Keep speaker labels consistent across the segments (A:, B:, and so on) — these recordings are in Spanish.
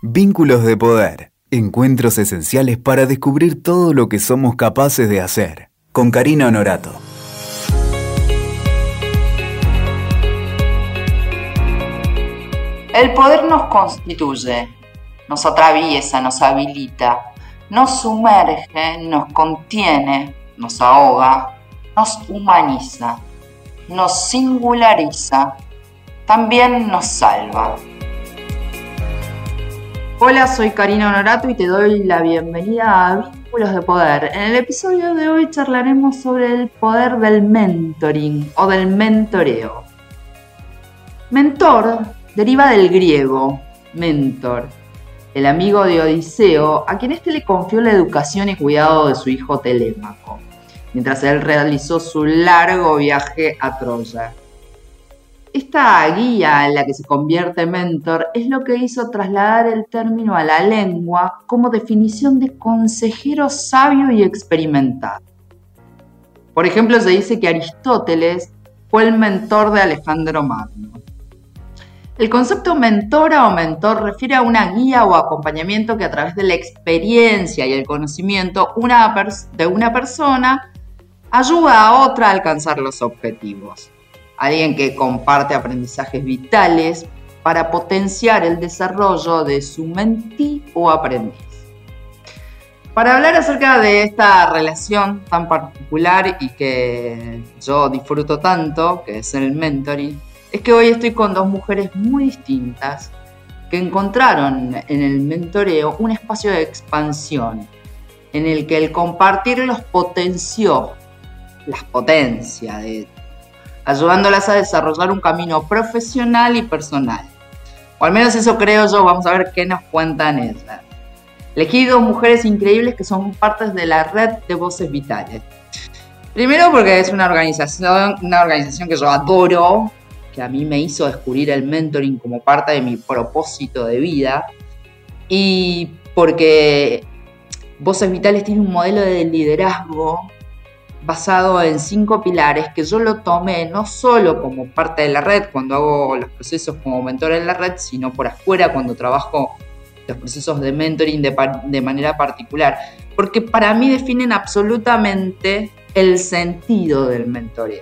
A: Vínculos de poder. Encuentros esenciales para descubrir todo lo que somos capaces de hacer. Con Karina Honorato.
B: El poder nos constituye, nos atraviesa, nos habilita, nos sumerge, nos contiene, nos ahoga, nos humaniza, nos singulariza, también nos salva. Hola, soy Karina Honorato y te doy la bienvenida a Vínculos de Poder. En el episodio de hoy charlaremos sobre el poder del mentoring o del mentoreo. Mentor deriva del griego, mentor, el amigo de Odiseo, a quien éste le confió la educación y cuidado de su hijo Telémaco, mientras él realizó su largo viaje a Troya. Esta guía en la que se convierte mentor es lo que hizo trasladar el término a la lengua como definición de consejero sabio y experimentado. Por ejemplo, se dice que Aristóteles fue el mentor de Alejandro Magno. El concepto mentora o mentor refiere a una guía o acompañamiento que a través de la experiencia y el conocimiento de una persona ayuda a otra a alcanzar los objetivos alguien que comparte aprendizajes vitales para potenciar el desarrollo de su mentí o aprendiz. Para hablar acerca de esta relación tan particular y que yo disfruto tanto, que es el mentoring, es que hoy estoy con dos mujeres muy distintas que encontraron en el mentoreo un espacio de expansión en el que el compartir los potenció, las potencia de ayudándolas a desarrollar un camino profesional y personal. O al menos eso creo yo, vamos a ver qué nos cuentan ellas. Elegí dos mujeres increíbles que son partes de la red de voces vitales. Primero porque es una organización, una organización que yo adoro, que a mí me hizo descubrir el mentoring como parte de mi propósito de vida. Y porque Voces Vitales tiene un modelo de liderazgo basado en cinco pilares que yo lo tomé no solo como parte de la red cuando hago los procesos como mentor en la red, sino por afuera cuando trabajo los procesos de mentoring de, manera particular, porque para mí definen absolutamente el sentido del mentoreo.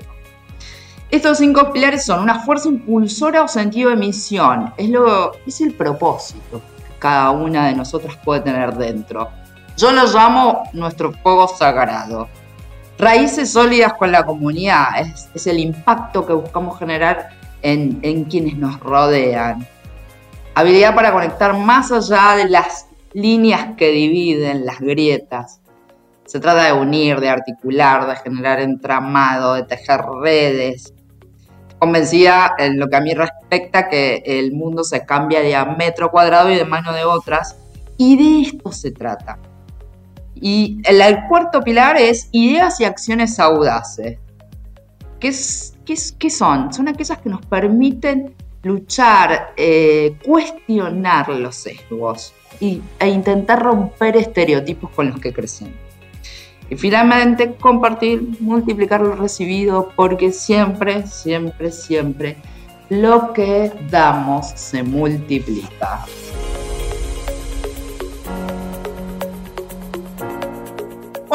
B: Estos cinco pilares son una fuerza impulsora o sentido de misión, es, lo, es el propósito que cada una de nosotras puede tener dentro. Yo lo llamo nuestro fuego sagrado Raíces sólidas con la comunidad es, el impacto que buscamos generar en, en quienes nos rodean. Habilidad para conectar más allá de las líneas que dividen, las grietas. Se trata de unir, de articular, de generar entramado, de tejer redes. Convencida en lo que a mí respecta que el mundo se cambia de a metro cuadrado y de mano de otras. Y de esto se trata. Y el, cuarto pilar es ideas y acciones audaces. ¿Qué, son? Son aquellas que nos permiten luchar, eh, cuestionar los sesgos y, e intentar romper estereotipos con los que crecemos. Y finalmente, compartir, multiplicar lo recibido, porque siempre, siempre, siempre lo que damos se multiplica.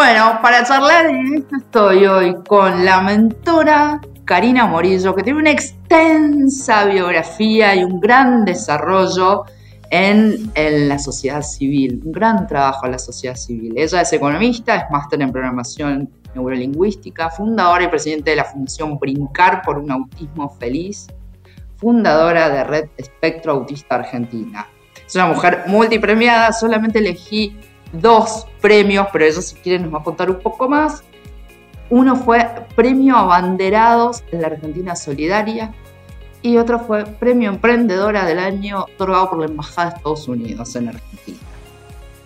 B: Bueno, para charlar estoy hoy con la mentora Karina Morillo, que tiene una extensa biografía y un gran desarrollo en, la sociedad civil, un gran trabajo en la sociedad civil. Ella es economista, es máster en programación neurolingüística, fundadora y presidente de la Fundación Brincar por un Autismo Feliz, fundadora de Red Espectro Autista Argentina. Es una mujer multipremiada, solamente elegí dos premios, pero eso si quieren nos va a contar un poco más. Uno fue Premio Abanderados en la Argentina Solidaria y otro fue Premio Emprendedora del Año otorgado por la Embajada de Estados Unidos en Argentina.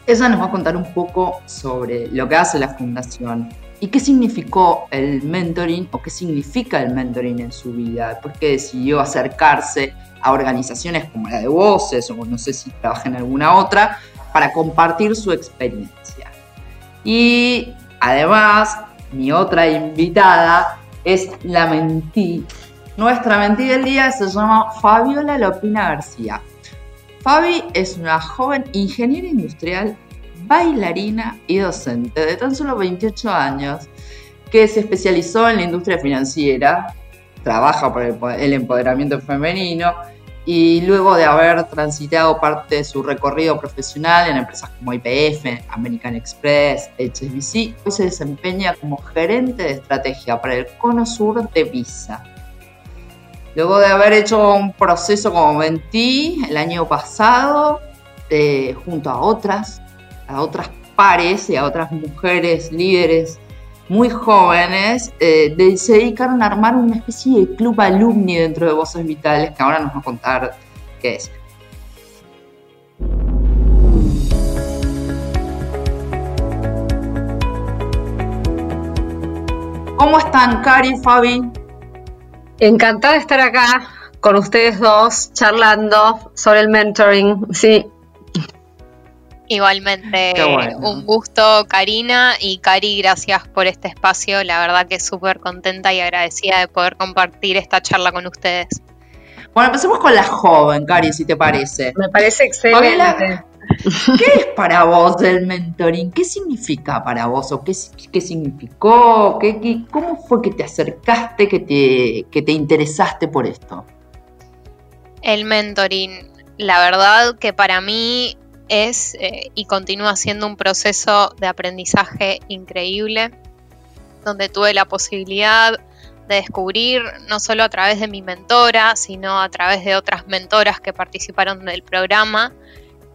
B: Ella nos va a contar un poco sobre lo que hace la fundación y qué significó el mentoring o qué significa el mentoring en su vida, por qué decidió acercarse a organizaciones como la de Voces o no sé si trabaja en alguna otra para compartir su experiencia. Y además, mi otra invitada es la mentí. Nuestra mentí del día se llama Fabiola Lopina García. Fabi es una joven ingeniera industrial, bailarina y docente de tan solo 28 años que se especializó en la industria financiera, trabaja por el empoderamiento femenino y luego de haber transitado parte de su recorrido profesional en empresas como IPF, American Express, HSBC, hoy se desempeña como gerente de estrategia para el Cono Sur de Visa. Luego de haber hecho un proceso como mentí el año pasado, eh, junto a otras, a otras pares y a otras mujeres líderes muy jóvenes, eh, se dedicaron a armar una especie de club alumni dentro de Voces Vitales, que ahora nos va a contar qué es. ¿Cómo están, Cari, Fabi?
C: Encantada de estar acá con ustedes dos charlando sobre el mentoring. Sí,
D: Igualmente, un gusto, Karina. Y Cari, gracias por este espacio. La verdad que súper contenta y agradecida de poder compartir esta charla con ustedes.
B: Bueno, empecemos con la joven, Cari, si te parece.
C: Me parece excelente.
B: ¿Qué es para vos el mentoring? ¿Qué significa para vos o qué, qué significó? ¿Qué, cómo fue que te acercaste, que te, que te interesaste por esto?
D: El mentoring, la verdad que para mí es eh, y continúa siendo un proceso de aprendizaje increíble, donde tuve la posibilidad de descubrir, no solo a través de mi mentora, sino a través de otras mentoras que participaron del programa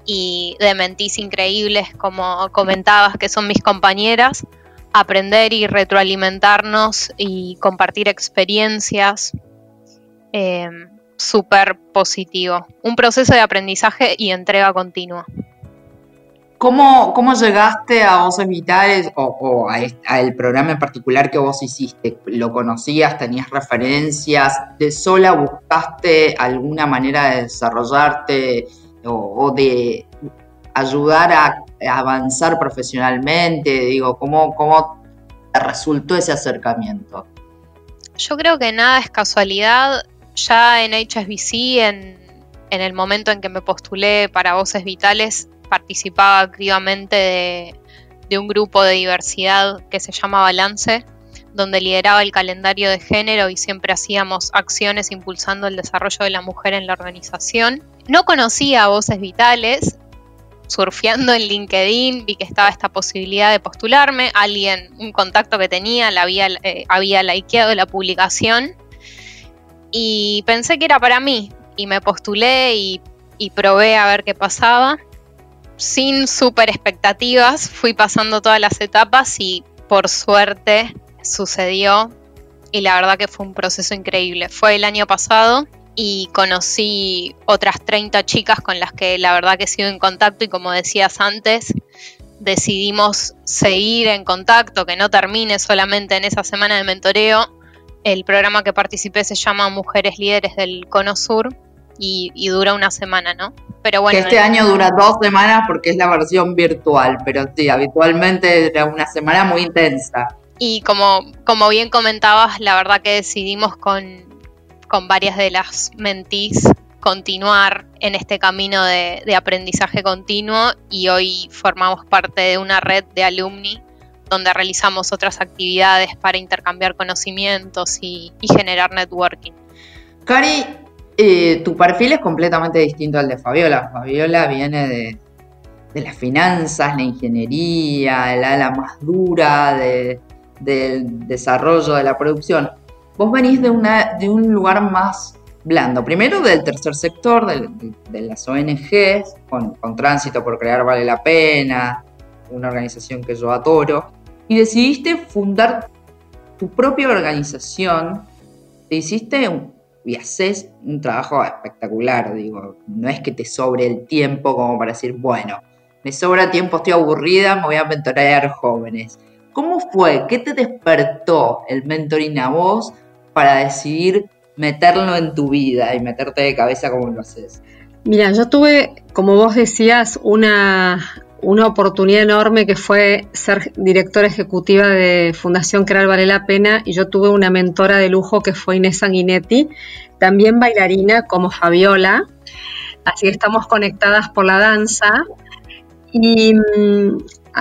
D: y de mentís increíbles, como comentabas, que son mis compañeras, aprender y retroalimentarnos y compartir experiencias. Eh, súper positivo. Un proceso de aprendizaje y entrega continua.
B: ¿Cómo, cómo llegaste a Voces Vitales o, a, el programa en particular que vos hiciste? ¿Lo conocías? ¿Tenías referencias? ¿De sola buscaste alguna manera de desarrollarte o, de ayudar a, avanzar profesionalmente? Digo, ¿cómo, ¿cómo te resultó ese acercamiento?
D: Yo creo que nada es casualidad ya en HSBC, en, el momento en que me postulé para Voces Vitales, participaba activamente de, un grupo de diversidad que se llama Balance, donde lideraba el calendario de género y siempre hacíamos acciones impulsando el desarrollo de la mujer en la organización. No conocía a Voces Vitales, surfeando en LinkedIn vi que estaba esta posibilidad de postularme, alguien, un contacto que tenía, la había, eh, había likeado la publicación y pensé que era para mí y me postulé y, probé a ver qué pasaba. Sin super expectativas, fui pasando todas las etapas y por suerte sucedió y la verdad que fue un proceso increíble. Fue el año pasado y conocí otras 30 chicas con las que la verdad que sigo en contacto y como decías antes, decidimos seguir en contacto, que no termine solamente en esa semana de mentoreo, el programa que participé se llama Mujeres Líderes del Cono Sur y, dura una semana, ¿no?
B: Pero bueno. este año dura dos semanas porque es la versión virtual, pero sí, habitualmente era una semana muy intensa.
D: Y como, como bien comentabas, la verdad que decidimos con, con varias de las mentís continuar en este camino de, de aprendizaje continuo y hoy formamos parte de una red de alumni donde realizamos otras actividades para intercambiar conocimientos y, generar networking.
B: Cari, eh, tu perfil es completamente distinto al de Fabiola. Fabiola viene de, las finanzas, la ingeniería, el ala más dura del desarrollo de la producción. Vos venís de, un lugar más blando. Primero del tercer sector, de, las ONGs, con, tránsito por crear Vale la Pena, una organización que yo adoro y decidiste fundar tu propia organización, te hiciste un, y haces un trabajo espectacular, digo, no es que te sobre el tiempo como para decir, bueno, me sobra tiempo, estoy aburrida, me voy a mentorear jóvenes. ¿Cómo fue? ¿Qué te despertó el mentoring a vos para decidir meterlo en tu vida y meterte de cabeza como lo haces?
C: Mira, yo tuve, como vos decías, una, una oportunidad enorme que fue ser directora ejecutiva de Fundación Crear Vale la Pena y yo tuve una mentora de lujo que fue Inés Sanguinetti, también bailarina como Fabiola. así que estamos conectadas por la danza. Y mm,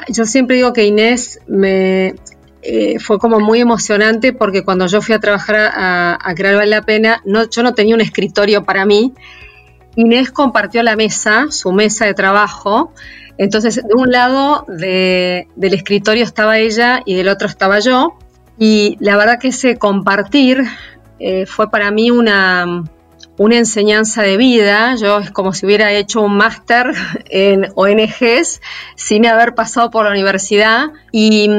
C: yo siempre digo que Inés me, eh, fue como muy emocionante porque cuando yo fui a trabajar a, Crear Vale la Pena, no, yo no tenía un escritorio para mí. Inés compartió la mesa, su mesa de trabajo. Entonces, de un lado del escritorio estaba ella y del otro estaba yo. Y la verdad que ese compartir eh, fue para mí una, una enseñanza de vida. Yo es como si hubiera hecho un máster en ONGs sin haber pasado por la universidad. Y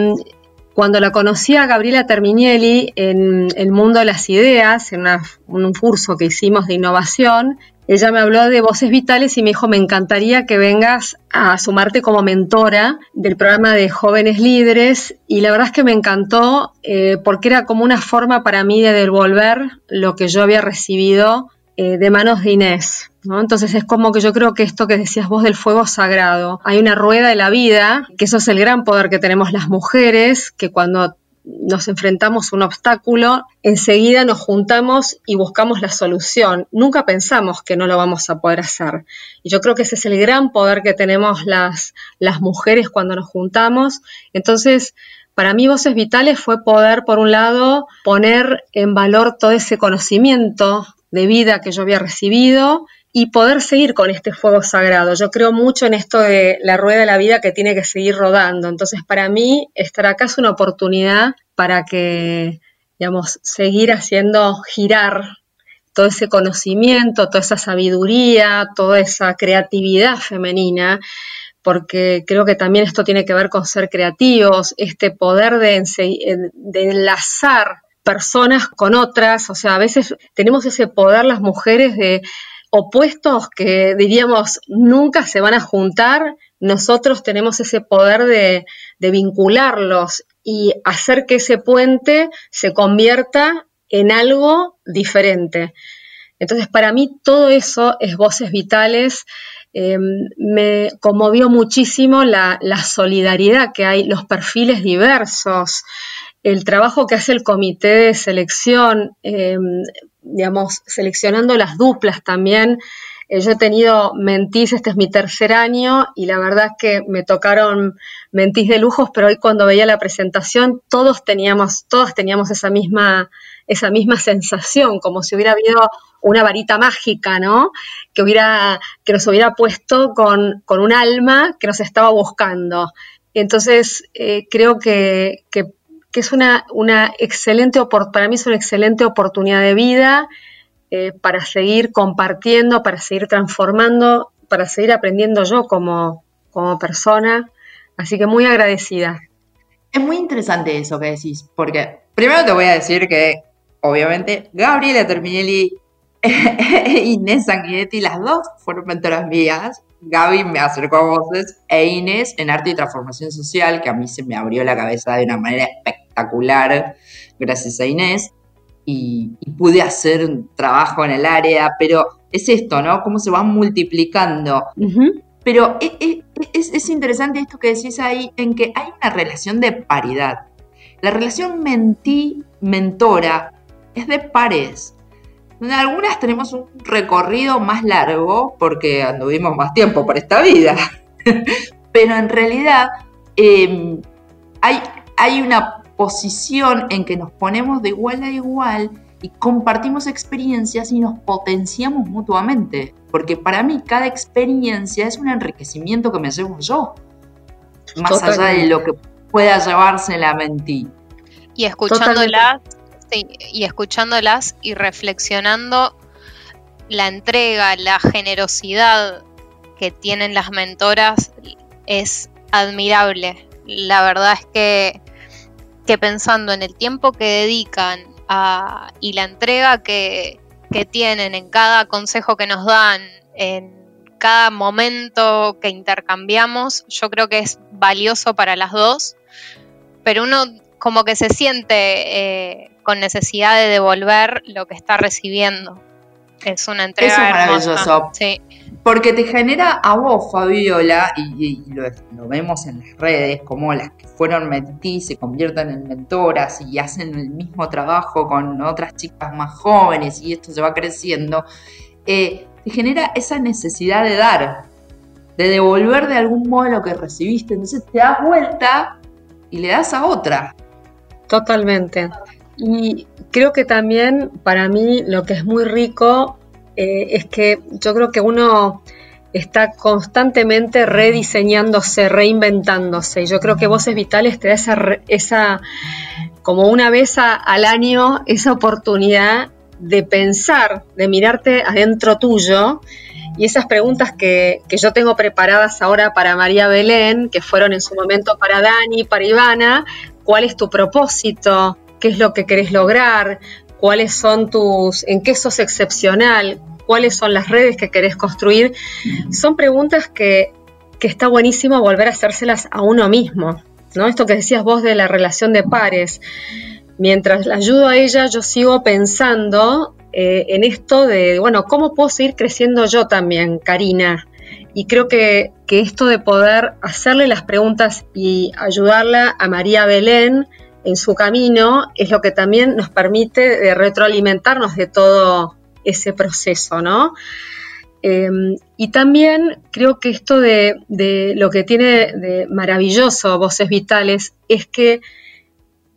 C: cuando la conocí a Gabriela Terminielli en el mundo de las ideas, en un curso que hicimos de innovación, ella me habló de voces vitales y me dijo, me encantaría que vengas a sumarte como mentora del programa de jóvenes líderes. Y la verdad es que me encantó eh, porque era como una forma para mí de devolver lo que yo había recibido eh, de manos de Inés. Entonces es como que yo creo que esto que decías vos del fuego sagrado, hay una rueda de la vida, que eso es el gran poder que tenemos las mujeres, que cuando nos enfrentamos a un obstáculo, enseguida nos juntamos y buscamos la solución. Nunca pensamos que no lo vamos a poder hacer. Y yo creo que ese es el gran poder que tenemos las, las mujeres cuando nos juntamos. Entonces, para mí Voces Vitales fue poder, por un lado, poner en valor todo ese conocimiento de vida que yo había recibido y poder seguir con este fuego sagrado. Yo creo mucho en esto de la rueda de la vida que tiene que seguir rodando. Entonces, para mí, estar acá es una oportunidad para que, digamos, seguir haciendo girar todo ese conocimiento, toda esa sabiduría, toda esa creatividad femenina, porque creo que también esto tiene que ver con ser creativos, este poder de, de enlazar personas con otras, o sea, a veces tenemos ese poder las mujeres de opuestos que diríamos nunca se van a juntar, nosotros tenemos ese poder de, vincularlos y hacer que ese puente se convierta en algo diferente. Entonces, para mí todo eso es voces vitales. Em, me conmovió muchísimo la, solidaridad que hay, los perfiles diversos, el trabajo que hace el comité de selección, em, digamos, seleccionando las duplas también. Eh, yo he tenido mentís, este es mi tercer año, y la verdad es que me tocaron mentís de lujos, pero hoy cuando veía la presentación, todos teníamos, todos teníamos esa misma, esa misma sensación, como si hubiera habido una varita mágica, ¿no? Que, hubiera, que nos hubiera puesto con, un alma que nos estaba buscando. Entonces, eh, creo que que es una, una excelente, para mí es una excelente oportunidad de vida eh, para seguir compartiendo, para seguir transformando, para seguir aprendiendo yo como, como persona. Así que muy agradecida.
B: Es muy interesante eso que decís, porque primero te voy a decir que, obviamente, Gabriela Terminelli e Inés Sanguinetti, las dos fueron mentoras mías. Gaby me acercó a voces e Inés en arte y transformación social, que a mí se me abrió la cabeza de una manera espectacular gracias a Inés. Y, pude hacer un trabajo en el área, pero es esto, ¿no? Cómo se van multiplicando. Pero e, e, es, es, interesante esto que decís ahí, en que hay una relación de paridad. La relación mentí-mentora es de pares algunas tenemos un recorrido más largo porque anduvimos más tiempo por esta vida. Pero en realidad em, hay, hay una posición en que nos ponemos de igual a igual y compartimos experiencias y nos potenciamos mutuamente. Porque para mí cada experiencia es un enriquecimiento que me llevo yo. Más allá de lo que pueda llevarse la mentí.
D: Y escuchándola y escuchándolas y reflexionando la entrega, la generosidad que tienen las mentoras es admirable. La verdad es que, que pensando en el tiempo que dedican a, y la entrega que, que tienen en cada consejo que nos dan, en cada momento que intercambiamos, yo creo que es valioso para las dos, pero uno como que se siente eh, con necesidad de devolver lo que está recibiendo. Es una entrega
B: Eso es maravilloso. Sí. Porque te genera a vos, Fabiola, y, lo, vemos en las redes, como las que fueron mentí se convierten en mentoras y hacen el mismo trabajo con otras chicas más jóvenes y esto se va creciendo. Eh, te genera esa necesidad de dar, de devolver de algún modo lo que recibiste. Entonces te das vuelta y le das a otra.
C: Totalmente. Y creo que también para mí lo que es muy rico eh, es que yo creo que uno está constantemente rediseñándose, reinventándose. Y yo creo que Voces Vitales te da esa, esa como una vez al año, esa oportunidad de pensar, de mirarte adentro tuyo. Y esas preguntas que, que yo tengo preparadas ahora para María Belén, que fueron en su momento para Dani, para Ivana, ¿cuál es tu propósito? ¿Qué es lo que querés lograr? ¿Cuáles son tus, en qué sos excepcional? Cuáles son las redes que querés construir, son preguntas que, está buenísimo volver a hacérselas a uno mismo. ¿no? Esto que decías vos de la relación de pares. Mientras la ayudo a ella, yo sigo pensando eh, en esto de, bueno, ¿cómo puedo seguir creciendo yo también, Karina? Y creo que, que, esto de poder hacerle las preguntas y ayudarla a María Belén en su camino es lo que también nos permite retroalimentarnos de todo, ese proceso, ¿no? Em, y también creo que esto de, lo que tiene de maravilloso Voces Vitales es que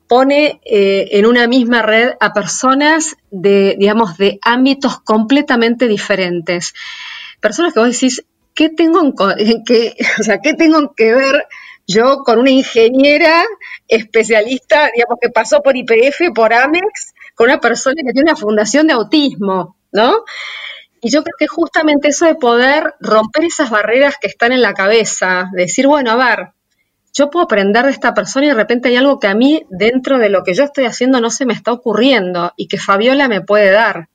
C: pone eh, en una misma red a personas de, digamos, de ámbitos completamente diferentes. Personas que vos decís, ¿qué tengo, en, que, o sea, ¿qué tengo que ver yo con una ingeniera especialista, digamos, que pasó por IPF, por Amex, con una persona que tiene una fundación de autismo, ¿no? Y yo creo que justamente eso de poder romper esas barreras que están en la cabeza, decir, bueno, a ver, yo puedo aprender de esta persona y de repente hay algo que a mí dentro de lo que yo estoy haciendo no se me está ocurriendo y que Fabiola me puede dar.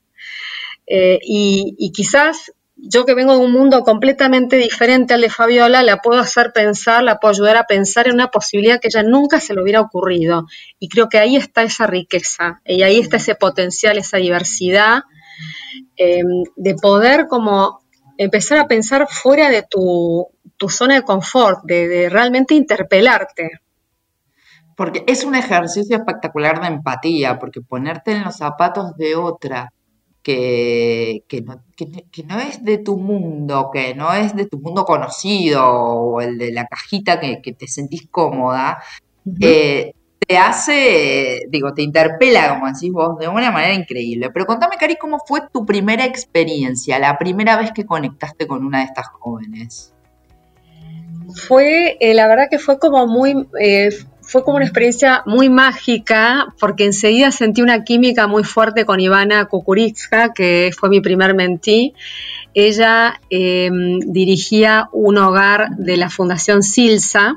C: Eh, y, quizás yo que vengo de un mundo completamente diferente al de Fabiola, la puedo hacer pensar, la puedo ayudar a pensar en una posibilidad que ella nunca se le hubiera ocurrido. Y creo que ahí está esa riqueza, y ahí está ese potencial, esa diversidad, eh, de poder como empezar a pensar fuera de tu, zona de confort, de realmente interpelarte.
B: Porque es un ejercicio espectacular de empatía, porque ponerte en los zapatos de otra que, no, es de tu mundo, que no es de tu mundo conocido o el de la cajita que, te sentís cómoda, eh, te hace, digo, te interpela, como decís vos, de una manera increíble. Pero contame, Cari, ¿cómo fue tu primera experiencia, la primera vez que conectaste con una de estas jóvenes?
C: Fue, eh, la verdad que fue como muy, eh, fue como una experiencia muy mágica porque enseguida sentí una química muy fuerte con Ivana Kukuritska, que fue mi primer mentí. Ella em, dirigía un hogar de la Fundación Silsa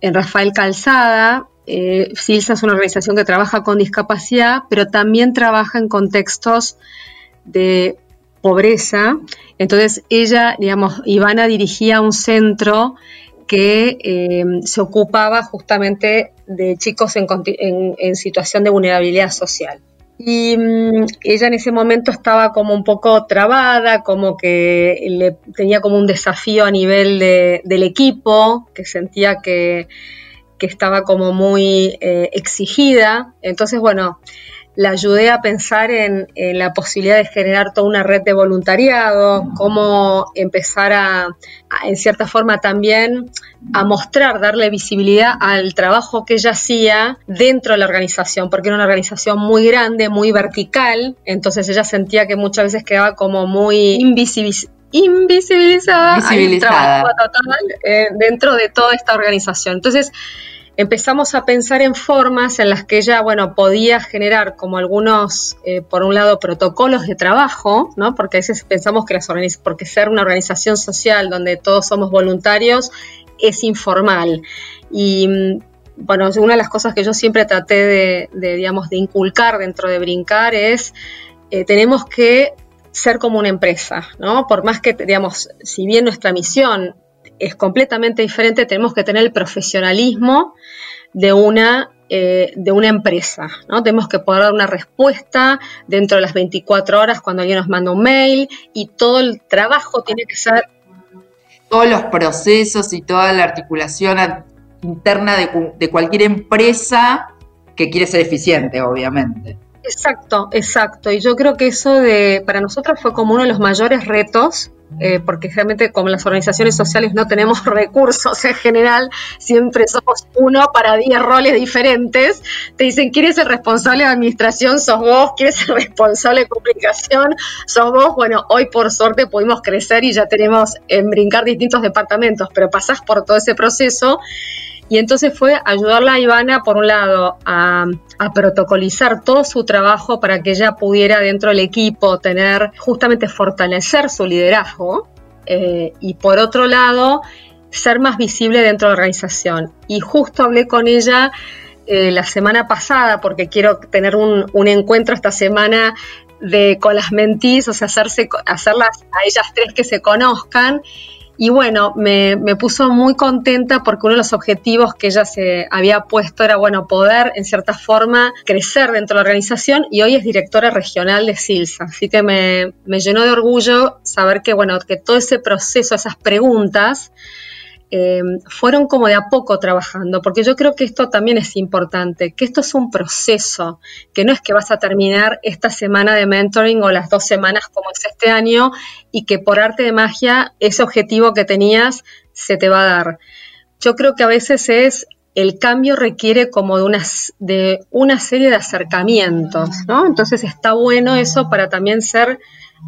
C: en Rafael Calzada. Eh, Silsa es una organización que trabaja con discapacidad, pero también trabaja en contextos de pobreza. Entonces ella, digamos, Ivana dirigía un centro que eh, se ocupaba justamente de chicos en, situación de vulnerabilidad social. Y mm, ella en ese momento estaba como un poco trabada, como que le, tenía como un desafío a nivel del equipo, que sentía que, estaba como muy eh, exigida. Entonces, bueno, la ayudé a pensar en, la posibilidad de generar toda una red de voluntariado, cómo empezar a, en cierta forma también, a mostrar, darle visibilidad al trabajo que ella hacía dentro de la organización, porque era una organización muy grande, muy vertical, entonces ella sentía que muchas veces quedaba como muy invisibilizada,
B: invisibilizada.
C: total eh, dentro de toda esta organización. Entonces, empezamos a pensar en formas en las que ella, bueno, podía generar como algunos, eh, por un lado, protocolos de trabajo, ¿no? Porque a veces pensamos que las porque ser una organización social donde todos somos voluntarios es informal. Y mm, bueno, una de las cosas que yo siempre traté de, digamos, de inculcar dentro de Brincar es, eh, tenemos que ser como una empresa, ¿no? Por más que, digamos, si bien nuestra misión es completamente diferente, tenemos que tener el profesionalismo de una, eh, de una empresa, ¿no? Tenemos que poder dar una respuesta dentro de las 24 horas cuando alguien nos manda un mail y todo el trabajo tiene que ser...
B: Todos los procesos y toda la articulación interna de, de cualquier empresa que quiere ser eficiente, obviamente.
C: Exacto, exacto. Y yo creo que eso de para nosotros fue como uno de los mayores retos eh, porque realmente como las organizaciones sociales no tenemos recursos en general, siempre somos uno para 10 roles diferentes, te dicen, ¿quién es el responsable de administración? Sos vos, ¿quién es el responsable de comunicación? Sos vos. Bueno, hoy por suerte pudimos crecer y ya tenemos en brincar distintos departamentos, pero pasás por todo ese proceso y entonces fue ayudarla a Ivana, por un lado, a, protocolizar todo su trabajo para que ella pudiera dentro del equipo tener, justamente fortalecer su liderazgo. Eh, y por otro lado, ser más visible dentro de la organización. Y justo hablé con ella eh, la semana pasada, porque quiero tener un, encuentro esta semana de con las mentis, o sea, hacerse, hacerlas a ellas tres que se conozcan. Y bueno, me, puso muy contenta porque uno de los objetivos que ella se había puesto era, bueno, poder en cierta forma crecer dentro de la organización y hoy es directora regional de SILSA. Así que me, me llenó de orgullo saber que, bueno, que todo ese proceso, esas preguntas, Em, fueron como de a poco trabajando, porque yo creo que esto también es importante, que esto es un proceso, que no es que vas a terminar esta semana de mentoring o las dos semanas como es este año y que por arte de magia ese objetivo que tenías se te va a dar. Yo creo que a veces es el cambio requiere como de de una serie de acercamientos, ¿no? Entonces está bueno eso para también ser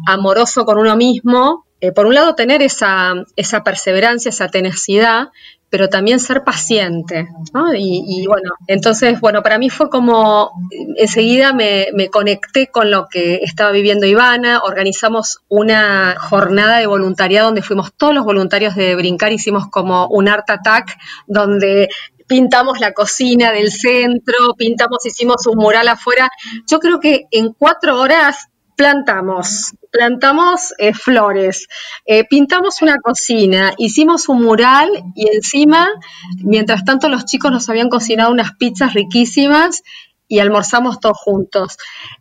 C: amoroso con uno mismo eh, por un lado, tener esa, perseverancia, esa tenacidad, pero también ser paciente. Y, bueno, entonces, bueno, para mí fue como, enseguida me, conecté con lo que estaba viviendo Ivana, organizamos una jornada de voluntariado donde fuimos todos los voluntarios de Brincar, hicimos como un art attack, donde pintamos la cocina del centro, pintamos, hicimos un mural afuera. Yo creo que en cuatro horas plantamos, plantamos eh, flores, eh, pintamos una cocina, hicimos un mural y encima, mientras tanto los chicos nos habían cocinado unas pizzas riquísimas y almorzamos todos juntos.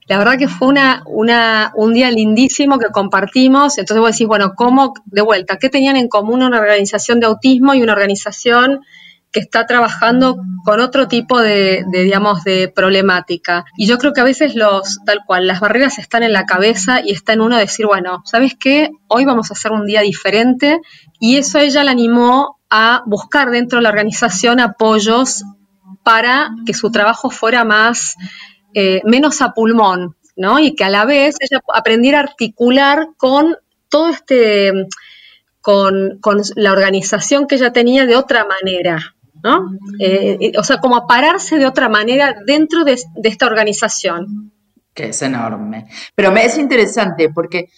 C: La verdad que fue una, una, un día lindísimo que compartimos. Entonces vos decís, bueno, ¿cómo, de vuelta, qué tenían en común una organización de autismo y una organización que está trabajando con otro tipo de, digamos, de problemática. Y yo creo que a veces los, tal cual, las barreras están en la cabeza y está en uno decir, bueno, ¿sabes qué? Hoy vamos a hacer un día diferente. Y eso ella la animó a buscar dentro de la organización apoyos para que su trabajo fuera más, eh, menos a pulmón, ¿no? Y que a la vez ella aprendiera a articular con todo este, con, con la organización que ella tenía de otra manera, ¿no? Eh, o sea, como a pararse de otra manera dentro de, esta organización.
B: Que es enorme. Pero me es interesante porque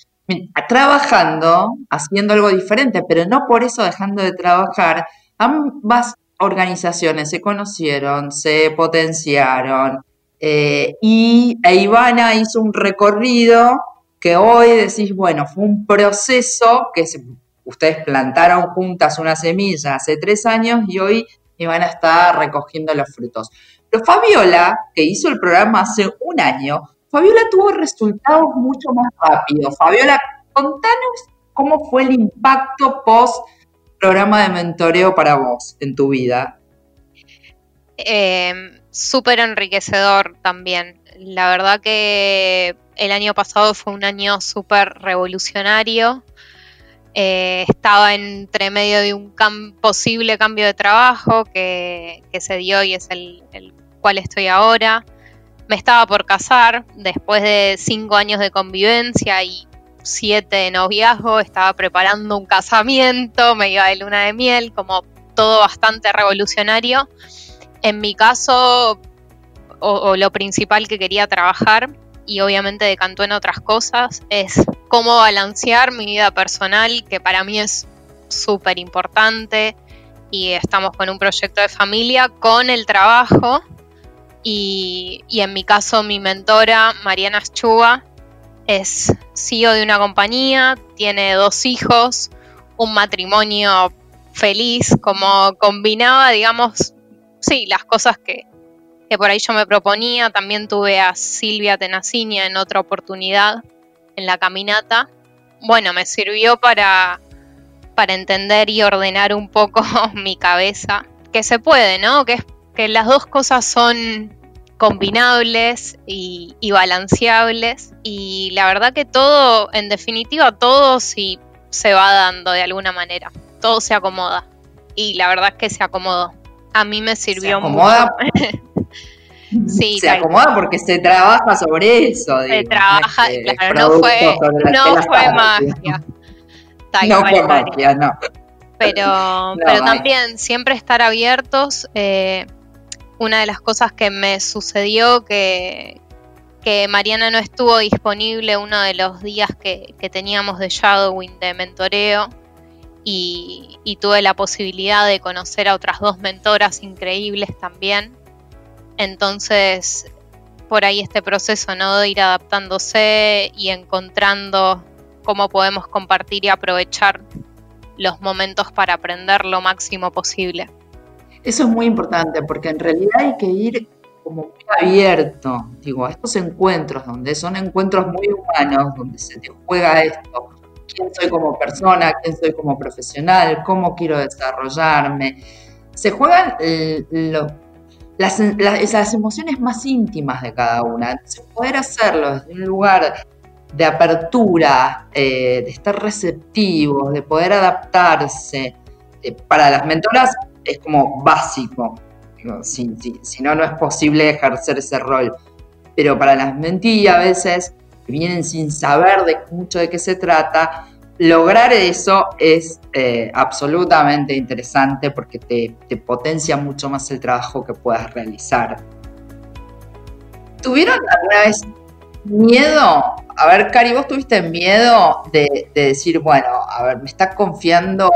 B: trabajando, haciendo algo diferente, pero no por eso dejando de trabajar, ambas organizaciones se conocieron, se potenciaron, eh, y e Ivana hizo un recorrido que hoy decís, bueno, fue un proceso que ustedes plantaron juntas una semilla hace tres años y hoy y van a estar recogiendo los frutos. Pero Fabiola, que hizo el programa hace un año, Fabiola tuvo resultados mucho más rápidos. Fabiola, contanos cómo fue el impacto post programa de mentoreo para vos en tu vida.
D: Em, súper enriquecedor también. La verdad que el año pasado fue un año súper revolucionario eh, estaba entre medio de un posible cambio de trabajo que, se dio y es el, el, cual estoy ahora. Me estaba por casar después de cinco años de convivencia y siete de noviazgo. Estaba preparando un casamiento, me iba de luna de miel, como todo bastante revolucionario. En mi caso, o lo principal que quería trabajar y obviamente decantó en otras cosas, es cómo balancear mi vida personal, que para mí es súper importante, y estamos con un proyecto de familia, con el trabajo, y, en mi caso mi mentora, Mariana Chuba, es CEO de una compañía, tiene dos hijos, un matrimonio feliz, como combinaba, digamos, sí, las cosas que, que por ahí yo me proponía. También tuve a Silvia Tenaciña en otra oportunidad en la caminata. Bueno, me sirvió para, para entender y ordenar un poco mi cabeza. Que se puede, ¿no? Que, que las dos cosas son combinables y, balanceables. Y la verdad que todo, en definitiva, todo sí se va dando de alguna manera. Todo se acomoda. Y la verdad es que se acomodó. A mí me sirvió
B: se acomoda,
D: sí,
B: se acomoda porque se trabaja sobre eso.
D: Se trabaja, claro, no fue, no fue magia.
B: no fue magia, no.
D: Pero, pero también siempre estar abiertos. Eh, una de las cosas que me sucedió que, que Mariana no estuvo disponible uno de los días que, teníamos de shadowing, de mentoreo, y, tuve la posibilidad de conocer a otras dos mentoras increíbles también. Entonces, por ahí este proceso, ¿no? De ir adaptándose y encontrando cómo podemos compartir y aprovechar los momentos para aprender lo máximo posible.
B: Eso es muy importante porque en realidad hay que ir como muy abierto, digo, a estos encuentros, donde son encuentros muy humanos, donde se te juega esto, quién soy como persona, quién soy como profesional, cómo quiero desarrollarme. Se juegan las, esas emociones más íntimas de cada una. Entonces, poder hacerlo desde un lugar de apertura, eh, de estar receptivos, de poder adaptarse. Eh, para las mentoras es como básico. Si, no, no es posible ejercer ese rol. Pero para las mentías a veces, que vienen sin saber de mucho de qué se trata, lograr eso es eh, absolutamente interesante porque te, te, potencia mucho más el trabajo que puedas realizar. ¿Tuvieron alguna vez miedo? A ver, Cari, ¿vos tuviste miedo de, de decir, bueno, a ver, me está confiando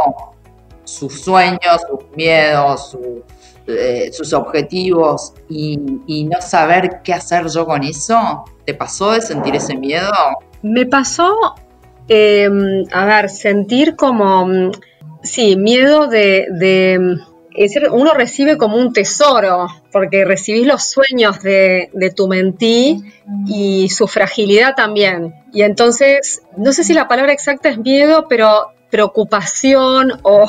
B: sus sueños, sus miedos, eh, sus objetivos y, no saber qué hacer yo con eso? ¿Te pasó de sentir ese miedo?
C: Me pasó, em, a ver, sentir como, mm, sí, miedo de, de uno recibe como un tesoro, porque recibís los sueños de, de, tu mentí y su fragilidad también. Y entonces, no sé si la palabra exacta es miedo, pero preocupación o,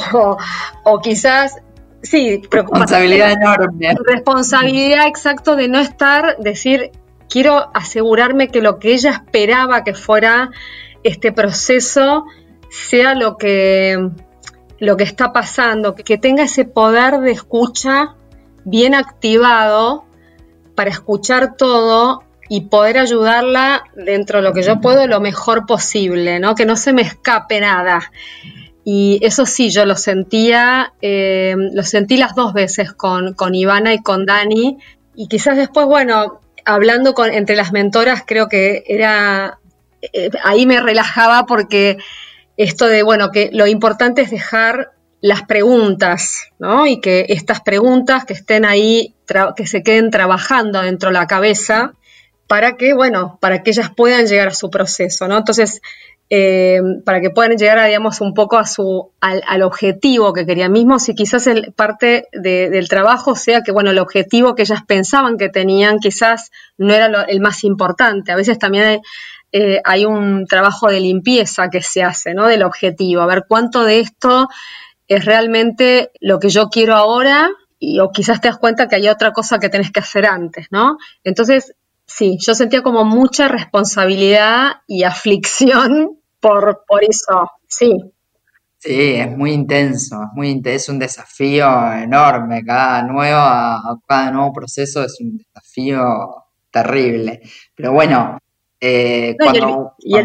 C: quizás sí,
B: responsabilidad enorme.
C: Responsabilidad exacto de no estar, decir, quiero asegurarme que lo que ella esperaba que fuera este proceso sea lo que, lo que está pasando, que tenga ese poder de escucha bien activado para escuchar todo y poder ayudarla dentro de lo que yo puedo lo mejor posible, ¿no? Que no se me escape nada. Y eso sí, yo lo sentía, eh, lo sentí las dos veces con, con, Ivana y con Dani. Y quizás después, bueno, hablando con, entre las mentoras, creo que era, eh, ahí me relajaba porque esto de, bueno, que lo importante es dejar las preguntas, ¿no? Y que estas preguntas que estén ahí, que se queden trabajando dentro de la cabeza para que, bueno, para que ellas puedan llegar a su proceso, ¿no? Entonces, eh, para que puedan llegar, digamos, un poco a su, al, objetivo que querían mismo, si quizás el, parte del trabajo sea que, bueno, el objetivo que ellas pensaban que tenían quizás no era el más importante. A veces también hay, eh, hay un trabajo de limpieza que se hace, ¿no? Del objetivo, a ver cuánto de esto es realmente lo que yo quiero ahora y, o quizás te das cuenta que hay otra cosa que tenés que hacer antes, ¿no? Entonces, sí, yo sentía como mucha responsabilidad y aflicción por, por eso, sí.
B: Sí, es muy intenso, es muy intenso, un desafío enorme. Cada nuevo, cada nuevo proceso es un desafío terrible. Pero bueno, eh, cuando,
C: y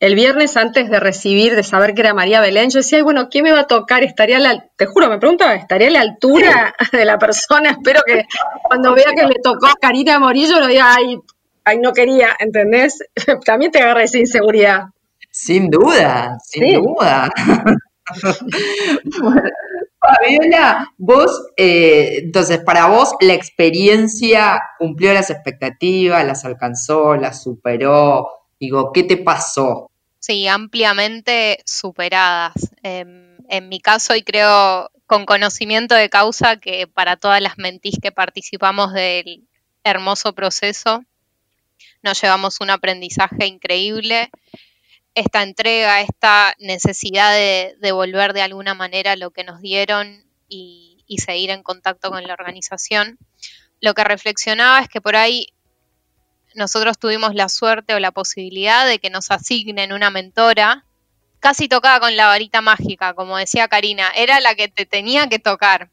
C: el, viernes antes de recibir, de saber que era María Belén, yo decía, bueno, ¿qué me va a tocar? Estaría la, te juro, me preguntaba, ¿estaría a la altura de la persona? Espero que cuando vea que le tocó a Karina Morillo, lo diga, ay, ay, no quería, ¿entendés? También te agarra esa inseguridad.
B: Sin duda, sin duda. Fabiola, vos, eh, entonces, para vos la experiencia cumplió las expectativas, las alcanzó, las superó. Digo, ¿qué te pasó?
D: Sí, ampliamente superadas. Em, en mi caso, y creo con conocimiento de causa que para todas las mentís que participamos del hermoso proceso, nos llevamos un aprendizaje increíble esta entrega, esta necesidad de devolver de alguna manera lo que nos dieron y, seguir en contacto con la organización. lo que reflexionaba es que por ahí nosotros tuvimos la suerte o la posibilidad de que nos asignen una mentora, casi tocada con la varita mágica, como decía Karina, era la que te tenía que tocar.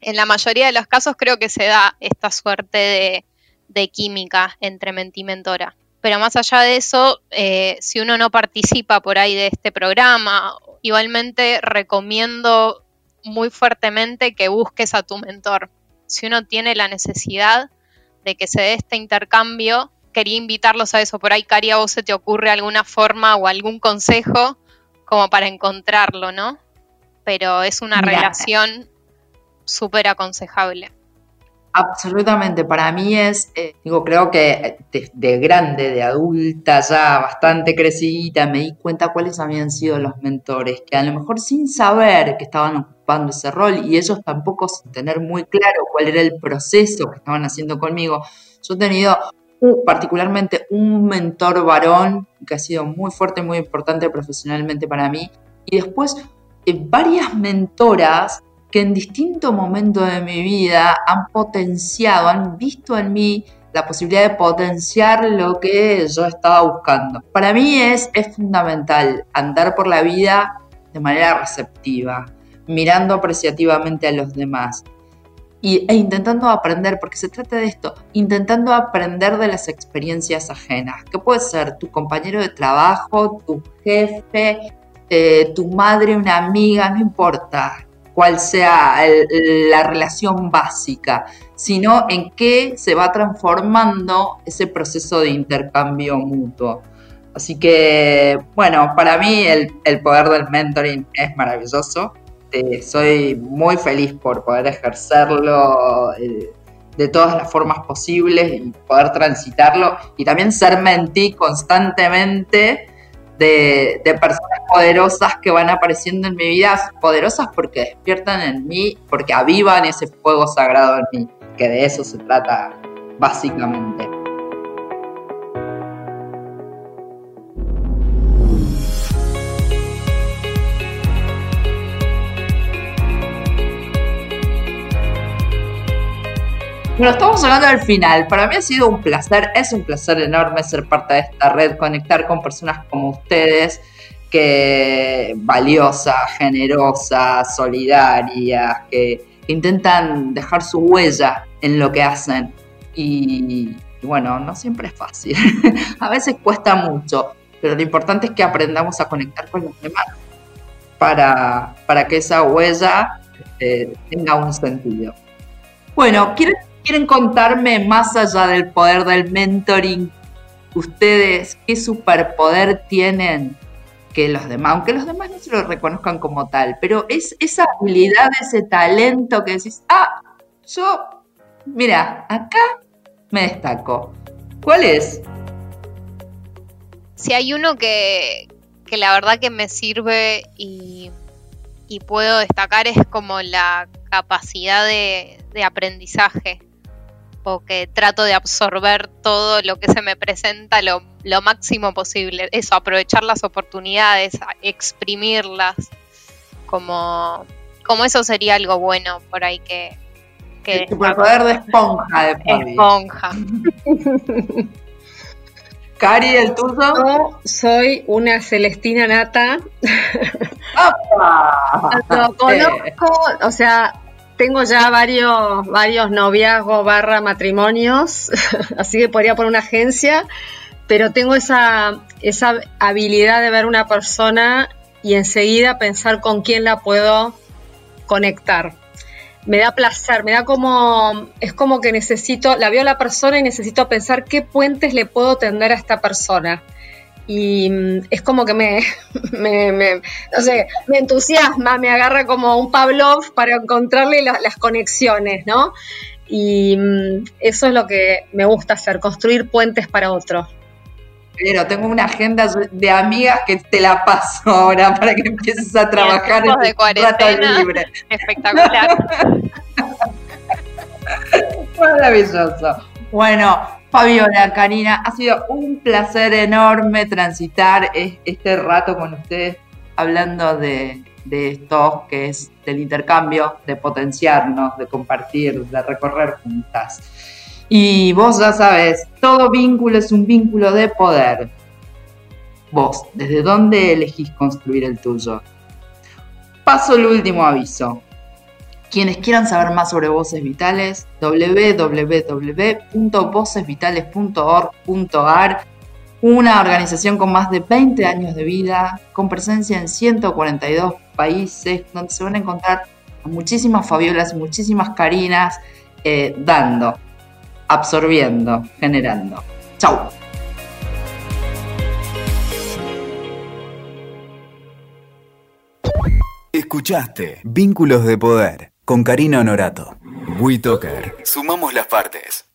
D: En la mayoría de los casos creo que se da esta suerte de, química entre y mentora. Pero más allá de eso, eh, si uno no participa por ahí de este programa, igualmente recomiendo muy fuertemente que busques a tu mentor. Si uno tiene la necesidad de que se dé este intercambio, quería invitarlos a eso. Por ahí, Cari, a vos se te ocurre alguna forma o algún consejo como para encontrarlo, ¿no? Pero es una relación súper aconsejable.
B: Absolutamente, para mí es, eh, digo, creo que de, grande, de adulta ya, bastante crecida, me di cuenta cuáles habían sido los mentores, que a lo mejor sin saber que estaban ocupando ese rol y ellos tampoco sin tener muy claro cuál era el proceso que estaban haciendo conmigo, yo he tenido particularmente un mentor varón que ha sido muy fuerte, muy importante profesionalmente para mí, y después eh, varias mentoras que en distintos momentos de mi vida han potenciado, han visto en mí la posibilidad de potenciar lo que yo estaba buscando. Para mí es, es fundamental andar por la vida de manera receptiva, mirando apreciativamente a los demás y, e intentando aprender, porque se trata de esto, intentando aprender de las experiencias ajenas, que puede ser tu compañero de trabajo, tu jefe, eh, tu madre, una amiga, no importa cuál sea la relación básica, sino en qué se va transformando ese proceso de intercambio mutuo. Así que, bueno, para mí el, poder del mentoring es maravilloso. Eh, soy muy feliz por poder ejercerlo eh, de todas las formas posibles y poder transitarlo y también ser mentí constantemente de, personas poderosas que van apareciendo en mi vida, poderosas porque despiertan en mí, porque avivan ese fuego sagrado en mí, que de eso se trata básicamente. Bueno, estamos hablando del final. Para mí ha sido un placer, es un placer enorme ser parte de esta red, conectar con personas como ustedes, que valiosas, generosas, solidarias, que intentan dejar su huella en lo que hacen. Y, bueno, no siempre es fácil. a veces cuesta mucho, pero lo importante es que aprendamos a conectar con los demás para, para que esa huella eh, tenga un sentido. Bueno, ¿quieren quieren contarme más allá del poder del mentoring, ustedes qué superpoder tienen que los demás, aunque los demás no se lo reconozcan como tal, pero es esa habilidad, ese talento que decís, ah, yo, mira, acá me destaco. ¿Cuál es?
D: Si hay uno que, la verdad que me sirve y, puedo destacar es como la capacidad de aprendizaje que trato de absorber todo lo que se me presenta lo, máximo posible. Eso, aprovechar las oportunidades, exprimirlas, como, como eso sería algo bueno por ahí que...
B: que el poder de esponja de
D: Esponja.
B: Cari, ¿el tuyo?
C: Yo soy una Celestina Nata. Lo conozco, o sea, tengo ya varios, varios noviazgos barra matrimonios, así que podría poner una agencia, pero tengo esa, esa habilidad de ver una persona y enseguida pensar con quién la puedo conectar. Me da placer, me da como, es como que necesito, la veo a la persona y necesito pensar qué puentes le puedo tender a esta persona y mm, es como que me, me, no sé, me entusiasma, me agarra como un Pavlov para encontrarle las conexiones, ¿no? Y mm, eso es lo que me gusta hacer, construir puentes para otros.
B: Pero tengo una agenda de amigas que te la paso ahora para que empieces a trabajar
D: en de cuarentena. Libre. Espectacular.
B: Maravilloso. Bueno, Fabiola, Karina, ha sido un placer enorme transitar este rato con ustedes hablando de, de esto que es del intercambio, de potenciarnos, de compartir, de recorrer juntas. Y vos ya sabes, todo vínculo es un vínculo de poder. Vos, ¿desde dónde elegís construir el tuyo? Paso el último aviso. Quienes quieran saber más sobre voces vitales, www.vocesvitales.org.ar, una organización con más de 20 años de vida, con presencia en 142 países, donde se van a encontrar muchísimas Fabiolas, muchísimas Carinas, eh, dando, absorbiendo, generando. Chau.
A: Escuchaste Vínculos de Poder con Karina Honorato. WeToker. Sumamos las partes.